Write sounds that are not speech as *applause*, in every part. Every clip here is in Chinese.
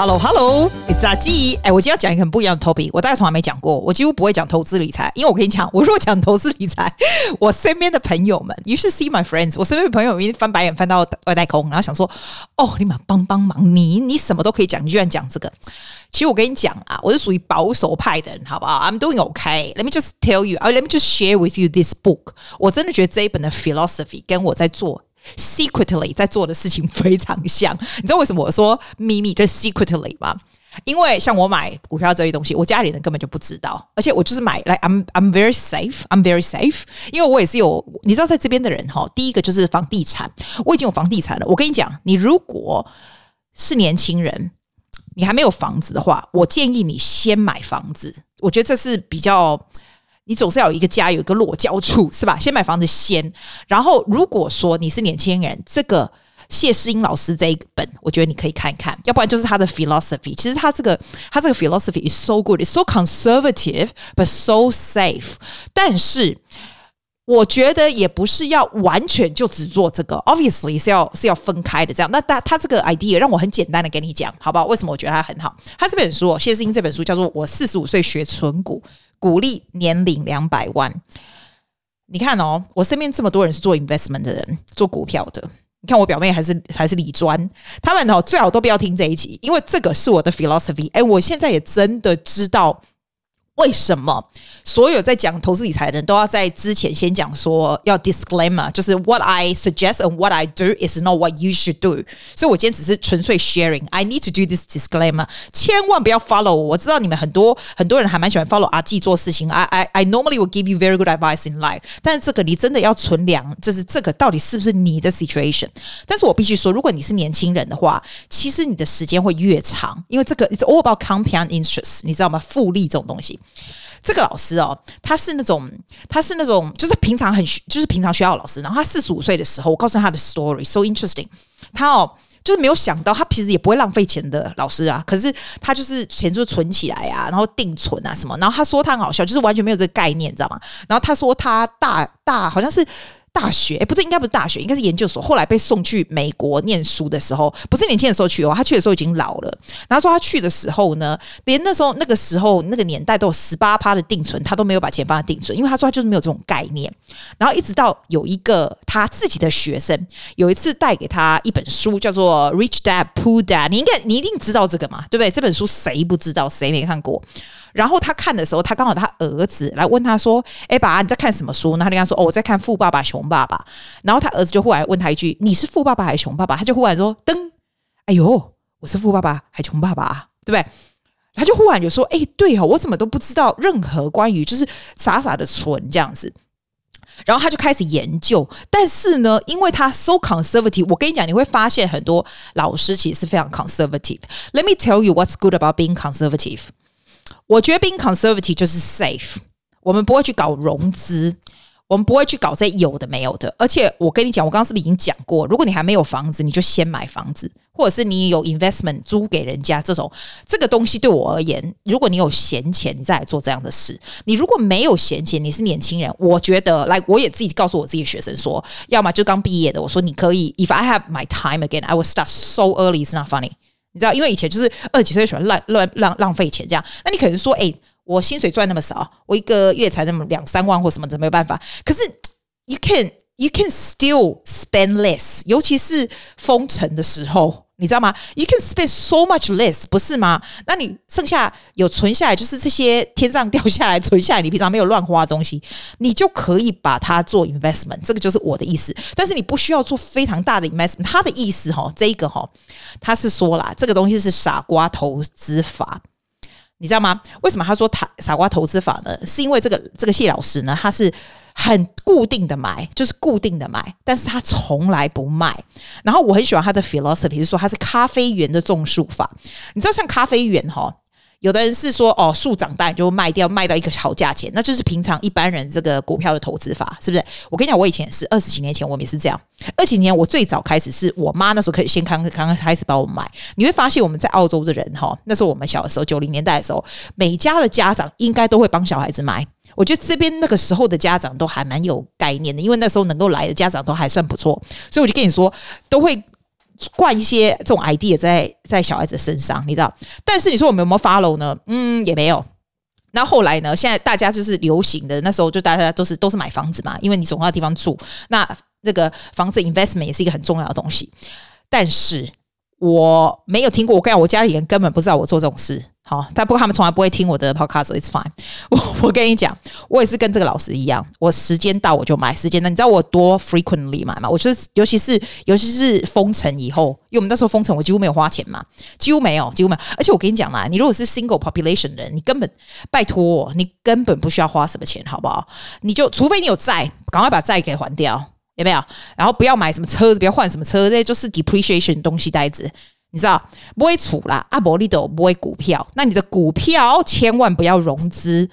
Hello Hello，It's 阿基。哎，我今天要讲一个很不一样的 topic，我大概从来没讲过。我几乎不会讲投资理财，因为我跟你讲，我如果讲投资理财，我身边的朋友们，You should see my friends，我身边的朋友们一翻白眼翻到外太空，然后想说，哦，你们帮帮忙，你你什么都可以讲，你居然讲这个。其实我跟你讲啊，我是属于保守派的人，好不好？I'm doing okay. Let me just tell you，Let me just share with you this book。我真的觉得这一本的 philosophy 跟我在做。Secretly 在做的事情非常像，你知道为什么我说秘密就是 secretly 吗？因为像我买股票这些东西，我家里人根本就不知道，而且我就是买来、like,，I'm I'm very safe，I'm very safe，因为我也是有，你知道在这边的人哈，第一个就是房地产，我已经有房地产了。我跟你讲，你如果是年轻人，你还没有房子的话，我建议你先买房子，我觉得这是比较。你总是要有一个家，有一个落脚处，是吧？先买房子先，然后如果说你是年轻人，这个谢诗英老师这一本，我觉得你可以看一看，要不然就是他的 philosophy。其实他这个他这个 philosophy is so good, is so conservative but so safe。但是我觉得也不是要完全就只做这个，obviously 是要是要分开的。这样，那他他这个 idea 让我很简单的跟你讲，好不好？为什么我觉得他很好？他这本书，谢诗英这本书叫做《我四十五岁学存股》。鼓励年领两百万，你看哦，我身边这么多人是做 investment 的人，做股票的。你看我表妹还是还是李专，他们哦最好都不要听这一集，因为这个是我的 philosophy。哎，我现在也真的知道。为什么所有在讲投资理财的人都要在之前先讲说要 disclaimer，就是 what I suggest and what I do is not what you should do。所以我今天只是纯粹 sharing。I need to do this disclaimer，千万不要 follow 我。我知道你们很多很多人还蛮喜欢 follow 阿纪做事情。I I I normally will give you very good advice in life，但是这个你真的要存量，就是这个到底是不是你的 situation？但是我必须说，如果你是年轻人的话，其实你的时间会越长，因为这个 it's all about compound interest，你知道吗？复利这种东西。这个老师哦，他是那种，他是那种，就是平常很，就是平常学校的老师。然后他四十五岁的时候，我告诉他的 story，so interesting。他哦，就是没有想到，他其实也不会浪费钱的老师啊。可是他就是钱就存起来啊，然后定存啊什么。然后他说他很好笑，就是完全没有这个概念，你知道吗？然后他说他大大好像是。大学诶，不是，应该不是大学，应该是研究所。后来被送去美国念书的时候，不是年轻的时候去哦，他去的时候已经老了。然后说他去的时候呢，连那时候那个时候那个年代都有十八趴的定存，他都没有把钱放在定存，因为他说他就是没有这种概念。然后一直到有一个他自己的学生，有一次带给他一本书，叫做《Rich Dad Poor Dad》，你应该你一定知道这个嘛，对不对？这本书谁不知道？谁没看过？然后他看的时候，他刚好他儿子来问他说：“哎，爸，你在看什么书？”然后他就跟他说：“哦，我在看《富爸爸穷爸爸》。”然后他儿子就忽然问他一句：“你是富爸爸还是穷爸爸？”他就忽然说：“噔，哎呦，我是富爸爸还穷爸爸，对不对？”他就忽然就说：“哎，对哦，我怎么都不知道任何关于就是傻傻的存这样子。”然后他就开始研究，但是呢，因为他 so conservative，我跟你讲，你会发现很多老师其实是非常 conservative。Let me tell you what's good about being conservative。我觉得 being conservative 就是 safe，我们不会去搞融资，我们不会去搞这有的没有的。而且我跟你讲，我刚刚是不是已经讲过？如果你还没有房子，你就先买房子，或者是你有 investment 租给人家这种这个东西，对我而言，如果你有闲钱，你再来做这样的事。你如果没有闲钱，你是年轻人，我觉得来，我也自己告诉我自己的学生说，要么就刚毕业的，我说你可以，if I have my time again, I will start so early. It's not funny. 你知道，因为以前就是二十几岁喜欢乱乱浪浪费钱这样。那你可能说，哎，我薪水赚那么少，我一个月才那么两三万或什么的，没有办法。可是，you can you can still spend less，尤其是封城的时候。你知道吗？You can spend so much less，不是吗？那你剩下有存下来，就是这些天上掉下来存下来，你平常没有乱花的东西，你就可以把它做 investment。这个就是我的意思。但是你不需要做非常大的 investment。他的意思哈，这一个哈，他是说啦，这个东西是傻瓜投资法。你知道吗？为什么他说他傻瓜投资法呢？是因为这个这个谢老师呢，他是很固定的买，就是固定的买，但是他从来不卖。然后我很喜欢他的 philosophy，是说他是咖啡园的种树法。你知道像咖啡园哈？有的人是说哦，树长大就卖掉，卖到一个好价钱，那就是平常一般人这个股票的投资法，是不是？我跟你讲，我以前也是二十几年前，我们也是这样。二几年我最早开始是我妈那时候可以先刚刚刚开始帮我买。你会发现我们在澳洲的人哈，那时候我们小的时候九零年代的时候，每家的家长应该都会帮小孩子买。我觉得这边那个时候的家长都还蛮有概念的，因为那时候能够来的家长都还算不错，所以我就跟你说都会。灌一些这种 idea 在在小孩子身上，你知道？但是你说我们有没有 follow 呢？嗯，也没有。那后来呢？现在大家就是流行的，那时候就大家都是都是买房子嘛，因为你总要地方住。那那个房子 investment 也是一个很重要的东西，但是。我没有听过，我跟，我家里人根本不知道我做这种事。好，但不过他们从来不会听我的 podcast，it's fine。我我跟你讲，我也是跟这个老师一样，我时间到我就买，时间到，你知道我多 frequently 买吗？我就是，尤其是尤其是封城以后，因为我们那时候封城，我几乎没有花钱嘛，几乎没有，几乎没有。而且我跟你讲嘛，你如果是 single population 人，你根本拜托，你根本不需要花什么钱，好不好？你就除非你有债，赶快把债给还掉。有没有？然后不要买什么车子，不要换什么车，这些就是 depreciation 东西，呆子，你知道？不会储啦，阿伯利都不会股票，那你的股票千万不要融资。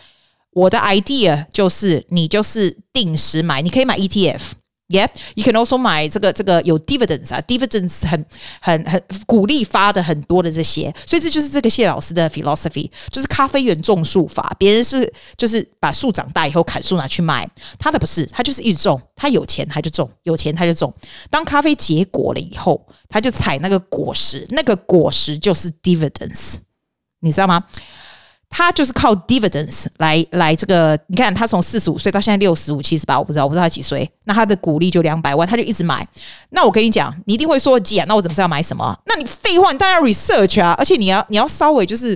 我的 idea 就是，你就是定时买，你可以买 ETF。Yeah, you can also 买这个这个有 dividends 啊，dividends 很很很鼓励发的很多的这些，所以这就是这个谢老师的 philosophy，就是咖啡园种树法。别人是就是把树长大以后砍树拿去卖，他的不是，他就是一种，他有钱他就种，有钱他就种。当咖啡结果了以后，他就采那个果实，那个果实就是 dividends，你知道吗？他就是靠 dividends 来来这个，你看他从四十五岁到现在六十五、七十八，我不知道，我不知道他几岁。那他的股利就两百万，他就一直买。那我跟你讲，你一定会说姐，那我怎么知道买什么？那你废话，你当然 research 啊，而且你要你要稍微就是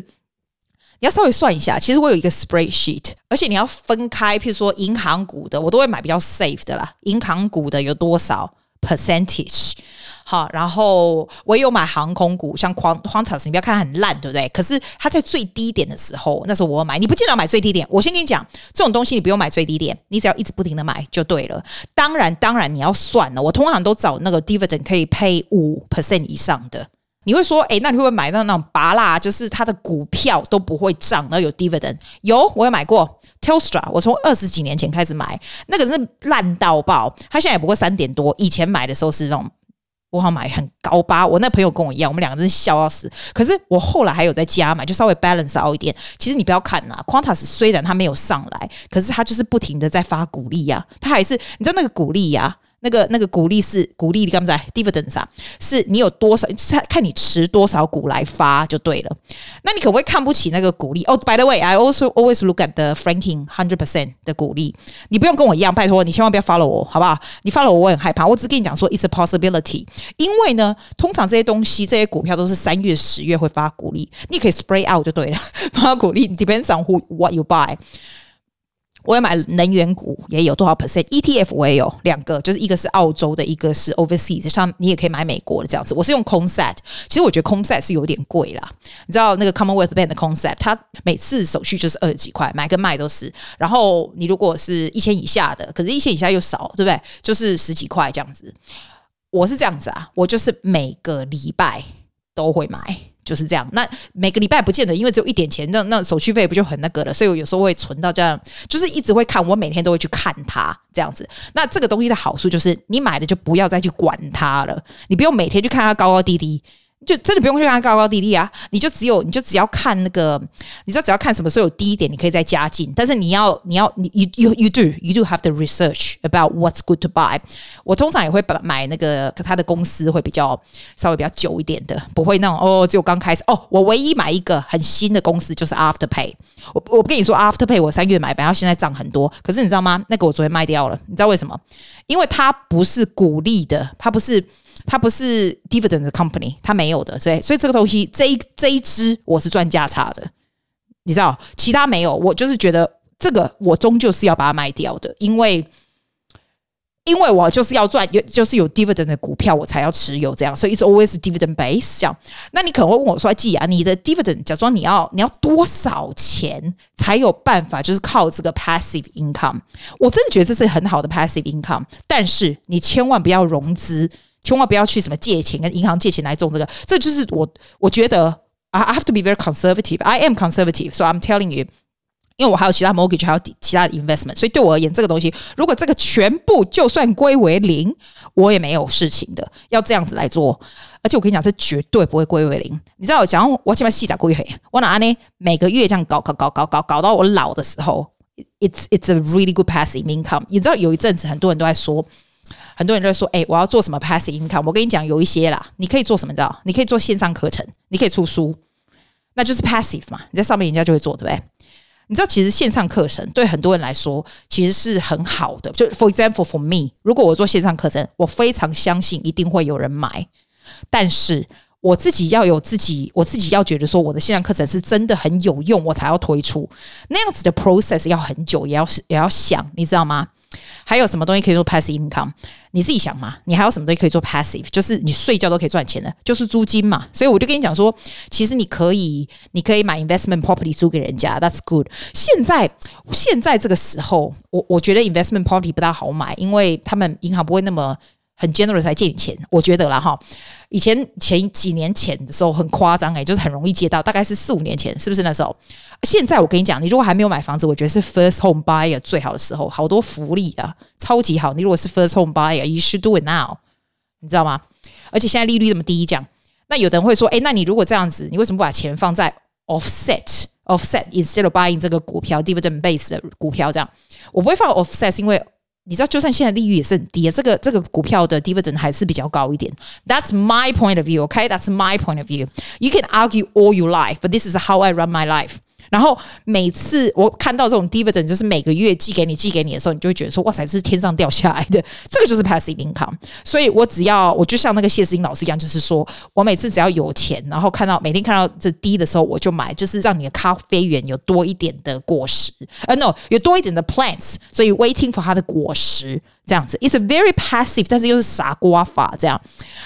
你要稍微算一下。其实我有一个 spreadsheet，而且你要分开，譬如说银行股的，我都会买比较 safe 的啦。银行股的有多少 percentage？好，然后我也有买航空股，像 Qantas，你不要看它很烂，对不对？可是它在最低点的时候，那时候我买，你不见得要买最低点。我先跟你讲，这种东西你不用买最低点，你只要一直不停的买就对了。当然，当然你要算了，我通常都找那个 dividend 可以 pay 五 percent 以上的。你会说，哎，那你会不会买到那种拔辣，就是它的股票都不会涨，然后有 dividend？有，我有买过 Telstra，我从二十几年前开始买，那个是烂到爆，它现在也不过三点多，以前买的时候是那种。我好买很高吧，我那朋友跟我一样，我们两个真是笑到死。可是我后来还有在加买，就稍微 balance 好一点。其实你不要看呐，Quantas 虽然它没有上来，可是它就是不停的在发鼓励呀，它还是你知道那个鼓励呀。那个那个股利是股利，你刚才 dividends 啊，是你有多少，看你持多少股来发就对了。那你可不可以看不起那个股利？哦、oh，by the way，I also always look at the franking hundred percent 的股利。你不用跟我一样，拜托你千万不要 follow 我，好不好？你 follow 我，我很害怕。我只跟你讲说，it's a possibility。因为呢，通常这些东西，这些股票都是三月、十月会发股利，你可以 spray out 就对了，发股利 depends on who what you buy。我也买能源股，也有多少 percent？ETF 我也有两个，就是一个是澳洲的，一个是 overseas。像你也可以买美国的这样子。我是用 Concept，其实我觉得 Concept 是有点贵啦。你知道那个 Commonwealth Bank 的 Concept，它每次手续就是二十几块，买跟卖都是。然后你如果是一千以下的，可是一千以下又少，对不对？就是十几块这样子。我是这样子啊，我就是每个礼拜都会买。就是这样，那每个礼拜不见得，因为只有一点钱，那那手续费不就很那个了？所以我有时候会存到这样，就是一直会看，我每天都会去看它这样子。那这个东西的好处就是，你买的就不要再去管它了，你不用每天去看它高高低低。就真的不用去看高高低低啊，你就只有你就只要看那个，你知道只要看什么时候有低一点，你可以再加进。但是你要你要你 you you you do you do have the research about what's good to buy。我通常也会把买那个他的公司会比较稍微比较久一点的，不会那种哦，只有刚开始哦。我唯一买一个很新的公司就是 Afterpay。我我不跟你说 Afterpay，我三月买，然后现在涨很多。可是你知道吗？那个我昨天卖掉了，你知道为什么？因为它不是股利的，它不是。它不是 dividend company，它没有的，所以所以这个东西这一这一支我是赚价差的，你知道，其他没有，我就是觉得这个我终究是要把它卖掉的，因为因为我就是要赚，有就是有 dividend 的股票我才要持有这样，所以 it's always dividend base 这样。那你可能会问我说，季啊，你的 dividend 假装你要你要多少钱才有办法，就是靠这个 passive income？我真的觉得这是很好的 passive income，但是你千万不要融资。千万不要去什么借钱跟银行借钱来种这个，这就是我我觉得 I have to be very conservative. I am conservative, so I'm telling you，因为我还有其他 mortgage，还有其他的 investment，所以对我而言，这个东西如果这个全部就算归为零，我也没有事情的。要这样子来做，而且我跟你讲，这绝对不会归为零。你知道，讲我起码细讲归黑，我拿呢每个月这样搞搞搞搞搞搞到我老的时候，it's it's a really good passive income。你知道有一阵子很多人都在说。很多人就会说：“哎、我要做什么 passive income？” 我跟你讲，有一些啦，你可以做什么？你知道？你可以做线上课程，你可以出书，那就是 passive 嘛。你在上面，人家就会做，对不对？你知道，其实线上课程对很多人来说其实是很好的。就 for example for me，如果我做线上课程，我非常相信一定会有人买。但是我自己要有自己，我自己要觉得说我的线上课程是真的很有用，我才要推出。那样子的 process 要很久，也要也要想，你知道吗？还有什么东西可以做 passive income？你自己想嘛。你还有什么东西可以做 passive？就是你睡觉都可以赚钱的，就是租金嘛。所以我就跟你讲说，其实你可以，你可以买 investment property 租给人家，that's good。现在现在这个时候，我我觉得 investment property 不大好买，因为他们银行不会那么。很 generous 来借你钱，我觉得啦哈。以前前几年前的时候很夸张诶，就是很容易借到，大概是四五年前，是不是那时候？现在我跟你讲，你如果还没有买房子，我觉得是 first home buyer 最好的时候，好多福利啊，超级好。你如果是 first home buyer，you should do it now，你知道吗？而且现在利率这么低，这样，那有的人会说，诶，那你如果这样子，你为什么不把钱放在 offset offset instead of buying 这个股票 dividend base 的股票？这样，我不会放 offset，是因为。你知道，就算现在利率也是很低，这个这个股票的 dividend 还是比较高一点。That's my point of view, OK? That's my point of view. You can argue all your life, but this is how I run my life. 然后每次我看到这种 dividend，就是每个月寄给你、寄给你的时候，你就会觉得说：“哇塞，这是天上掉下来的。”这个就是 passive income。所以我只要我就像那个谢思英老师一样，就是说我每次只要有钱，然后看到每天看到这低的时候，我就买，就是让你的咖啡园有多一点的果实。呃，no，有多一点的 plants，所以 waiting for 它的果实这样子。It's very passive，但是又是傻瓜法这样。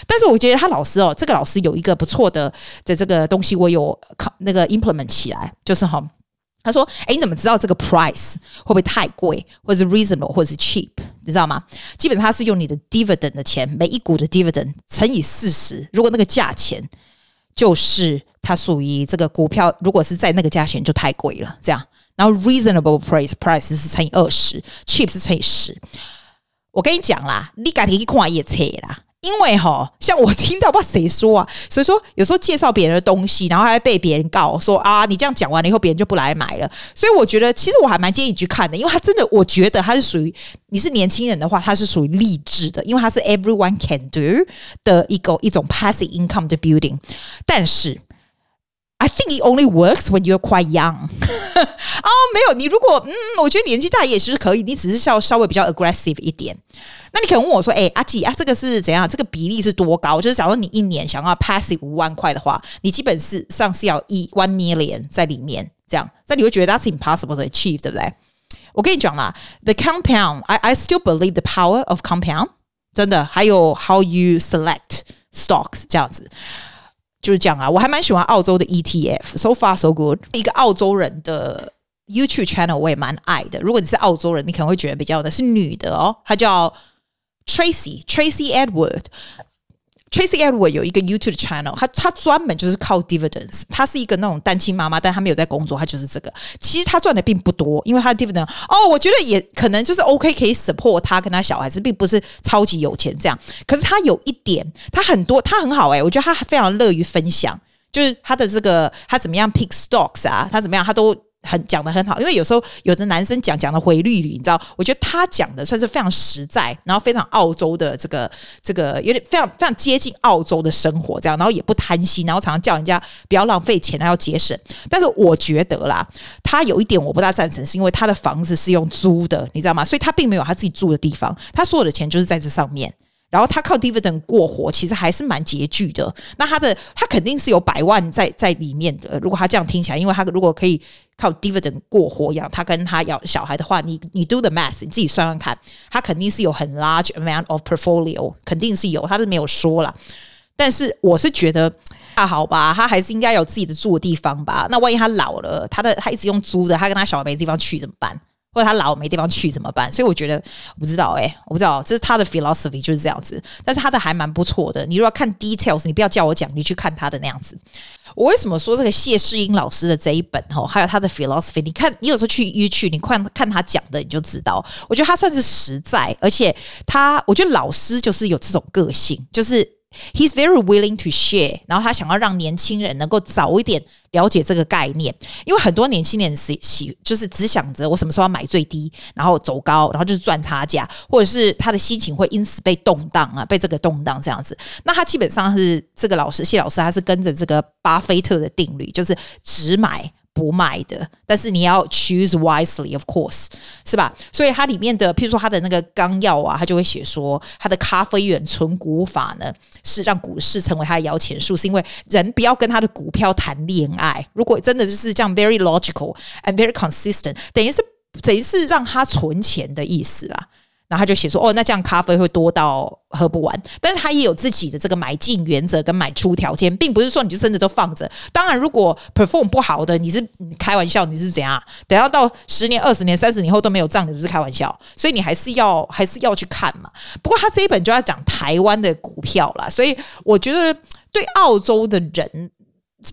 但是我觉得他老师哦，这个老师有一个不错的的这个东西，我有考那个 implement 起来，就是哈。他说：“哎，你怎么知道这个 price 会不会太贵，或者是 reasonable，或者是 cheap？你知道吗？基本上他是用你的 dividend 的钱，每一股的 dividend 乘以四十。如果那个价钱就是它属于这个股票，如果是在那个价钱就太贵了。这样，然后 reasonable price price 是乘以二十，cheap 是乘以十。我跟你讲啦，你赶紧去看一册啦。”因为哈，像我听到不知道谁说啊，所以说有时候介绍别人的东西，然后还被别人告说啊，你这样讲完了以后，别人就不来买了。所以我觉得，其实我还蛮建议你去看的，因为他真的，我觉得他是属于你是年轻人的话，他是属于励志的，因为他是 everyone can do 的一个一种 passive income 的 building，但是。I think it only works when you're quite young。*laughs* 哦，没有，你如果嗯，我觉得年纪大也是可以，你只是要稍微比较 aggressive 一点。那你可能问我说：“哎，阿吉啊，这个是怎样？这个比例是多高？就是假如你一年想要 passive 五万块的话，你基本是上是要一 one million 在里面，这样，那你会觉得 that's impossible to achieve，对不对？我跟你讲啦，the compound，I I still believe the power of compound，真的，还有 how you select stocks 这样子。就是这样啊，我还蛮喜欢澳洲的 ETF，so far so good。一个澳洲人的 YouTube channel 我也蛮爱的。如果你是澳洲人，你可能会觉得比较的是女的哦，她叫 Tracy Tracy Edward。Tracy Edward 有一个 YouTube channel，他他专门就是靠 dividends。他是一个那种单亲妈妈，但他没有在工作，他就是这个。其实他赚的并不多，因为他的 dividend 哦，我觉得也可能就是 OK，可以 support 他跟他小孩子，并不是超级有钱这样。可是他有一点，他很多，他很好诶、欸，我觉得他非常乐于分享，就是他的这个他怎么样 pick stocks 啊，他怎么样他都。很讲得很好，因为有时候有的男生讲讲的回绿，你知道？我觉得他讲的算是非常实在，然后非常澳洲的这个这个有点非常非常接近澳洲的生活这样，然后也不贪心，然后常常叫人家不要浪费钱，要节省。但是我觉得啦，他有一点我不大赞成，是因为他的房子是用租的，你知道吗？所以他并没有他自己住的地方，他所有的钱就是在这上面。然后他靠 dividend 过活，其实还是蛮拮据的。那他的他肯定是有百万在在里面的。如果他这样听起来，因为他如果可以靠 dividend 过活养他跟他要小孩的话，你你 do the math，你自己算算看，他肯定是有很 large amount of portfolio，肯定是有，他是没有说啦。但是我是觉得，那好吧，他还是应该有自己的住的地方吧。那万一他老了，他的他一直用租的，他跟他小孩没地方去怎么办？或者他老没地方去怎么办？所以我觉得我不知道哎、我不知道这是他的 philosophy 就是这样子。但是他的还蛮不错的。你如果看 details，你不要叫我讲，你去看他的那样子。我为什么说这个谢世英老师的这一本哦，还有他的 philosophy？你看，你有时候去 YouTube，你看看他讲的，你就知道。我觉得他算是实在，而且他，我觉得老师就是有这种个性，就是 He's very willing to share，然后他想要让年轻人能够早一点了解这个概念，因为很多年轻人喜喜就是只想着我什么时候要买最低，然后走高，然后就是赚差价，或者是他的心情会因此被动荡啊，被这个动荡这样子。那他基本上是这个老师谢老师，他是跟着这个巴菲特的定律，就是只买。不卖的，但是你要 choose wisely，of course，是吧？所以它里面的，譬如说它的那个纲要啊，它就会写说，它的咖啡园存股法呢，是让股市成为它的摇钱树，是因为人不要跟他的股票谈恋爱。如果真的就是这样，very logical and very consistent，等于是等于是让他存钱的意思啦。然后他就写说，哦，那这样咖啡会多到喝不完。但是他也有自己的这个买进原则跟买出条件，并不是说你就真的都放着。当然，如果 perform 不好的，你是你开玩笑，你是怎样？等要到十年、二十年、三十年后都没有涨，你不是开玩笑。所以你还是要还是要去看嘛。不过他这一本就要讲台湾的股票啦，所以我觉得对澳洲的人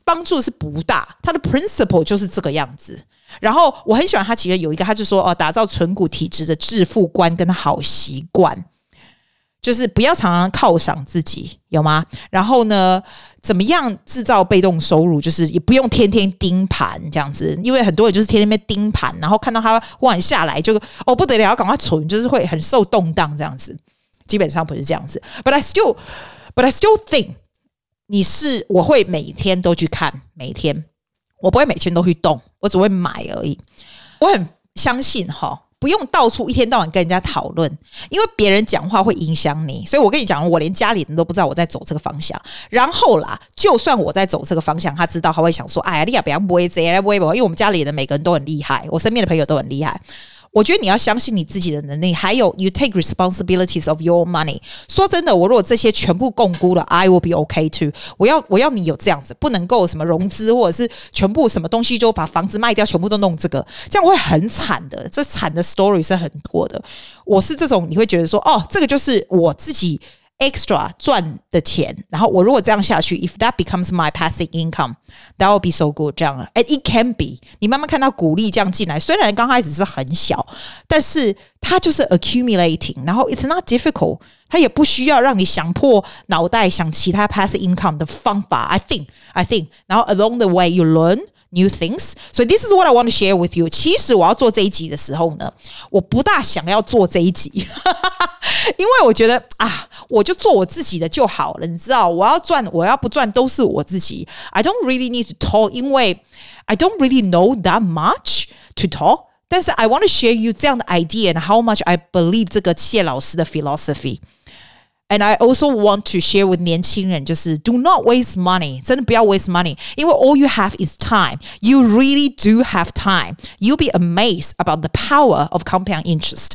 帮助是不大。他的 principle 就是这个样子。然后我很喜欢他，其实有一个，他就说哦，打造存股体质的致富观跟好习惯，就是不要常常犒赏自己，有吗？然后呢，怎么样制造被动收入？就是也不用天天盯盘这样子，因为很多人就是天天被盯盘，然后看到他忽然下来就哦不得了，要赶快存，就是会很受动荡这样子。基本上不是这样子，but I still, but I still think 你是我会每天都去看，每天。我不会每天都去动，我只会买而已。我很相信哈，不用到处一天到晚跟人家讨论，因为别人讲话会影响你。所以我跟你讲，我连家里人都不知道我在走这个方向。然后啦，就算我在走这个方向，他知道他会想说：“哎呀，你也不要不会这样，不会不会。”因为我们家里的每个人都很厉害，我身边的朋友都很厉害。我觉得你要相信你自己的能力，还有 you take responsibilities of your money。说真的，我如果这些全部共估了，I will be okay too。我要我要你有这样子，不能够什么融资，或者是全部什么东西就把房子卖掉，全部都弄这个，这样会很惨的。这惨的 story 是很多的。我是这种，你会觉得说，哦，这个就是我自己。extra 赚的钱，然后我如果这样下去，if that becomes my passive income，that will be so good。这样，and it can be。你慢慢看到股利这样进来，虽然刚开始是很小，但是它就是 accumulating。然后 it's not difficult，它也不需要让你想破脑袋想其他 passive income 的方法。I think，I think。然后 along the way you learn new things。So this is what I want to share with you。其实我要做这一集的时候呢，我不大想要做这一集。因为我觉得啊，我就做我自己的就好了，你知道，我要赚，我要不赚都是我自己。I don't *laughs* really need to talk，因为 I don't really know that much to talk。但是 I want to share you 这样的 idea and how much I believe 这个谢老师的 philosophy。 and I also want to share with 年轻人，就是 do not waste money，真的不要 waste money，因为 all you have is time. You really do have time. You'll be amazed about the power of compound interest.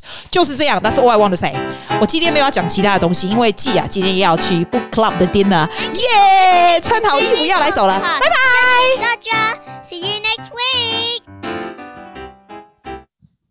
all I want to say. 我今天没有要讲其他的东西，因为季雅今天要去 book club 的 dinner，耶！穿好衣服要来走了，拜拜。大家，see you next week.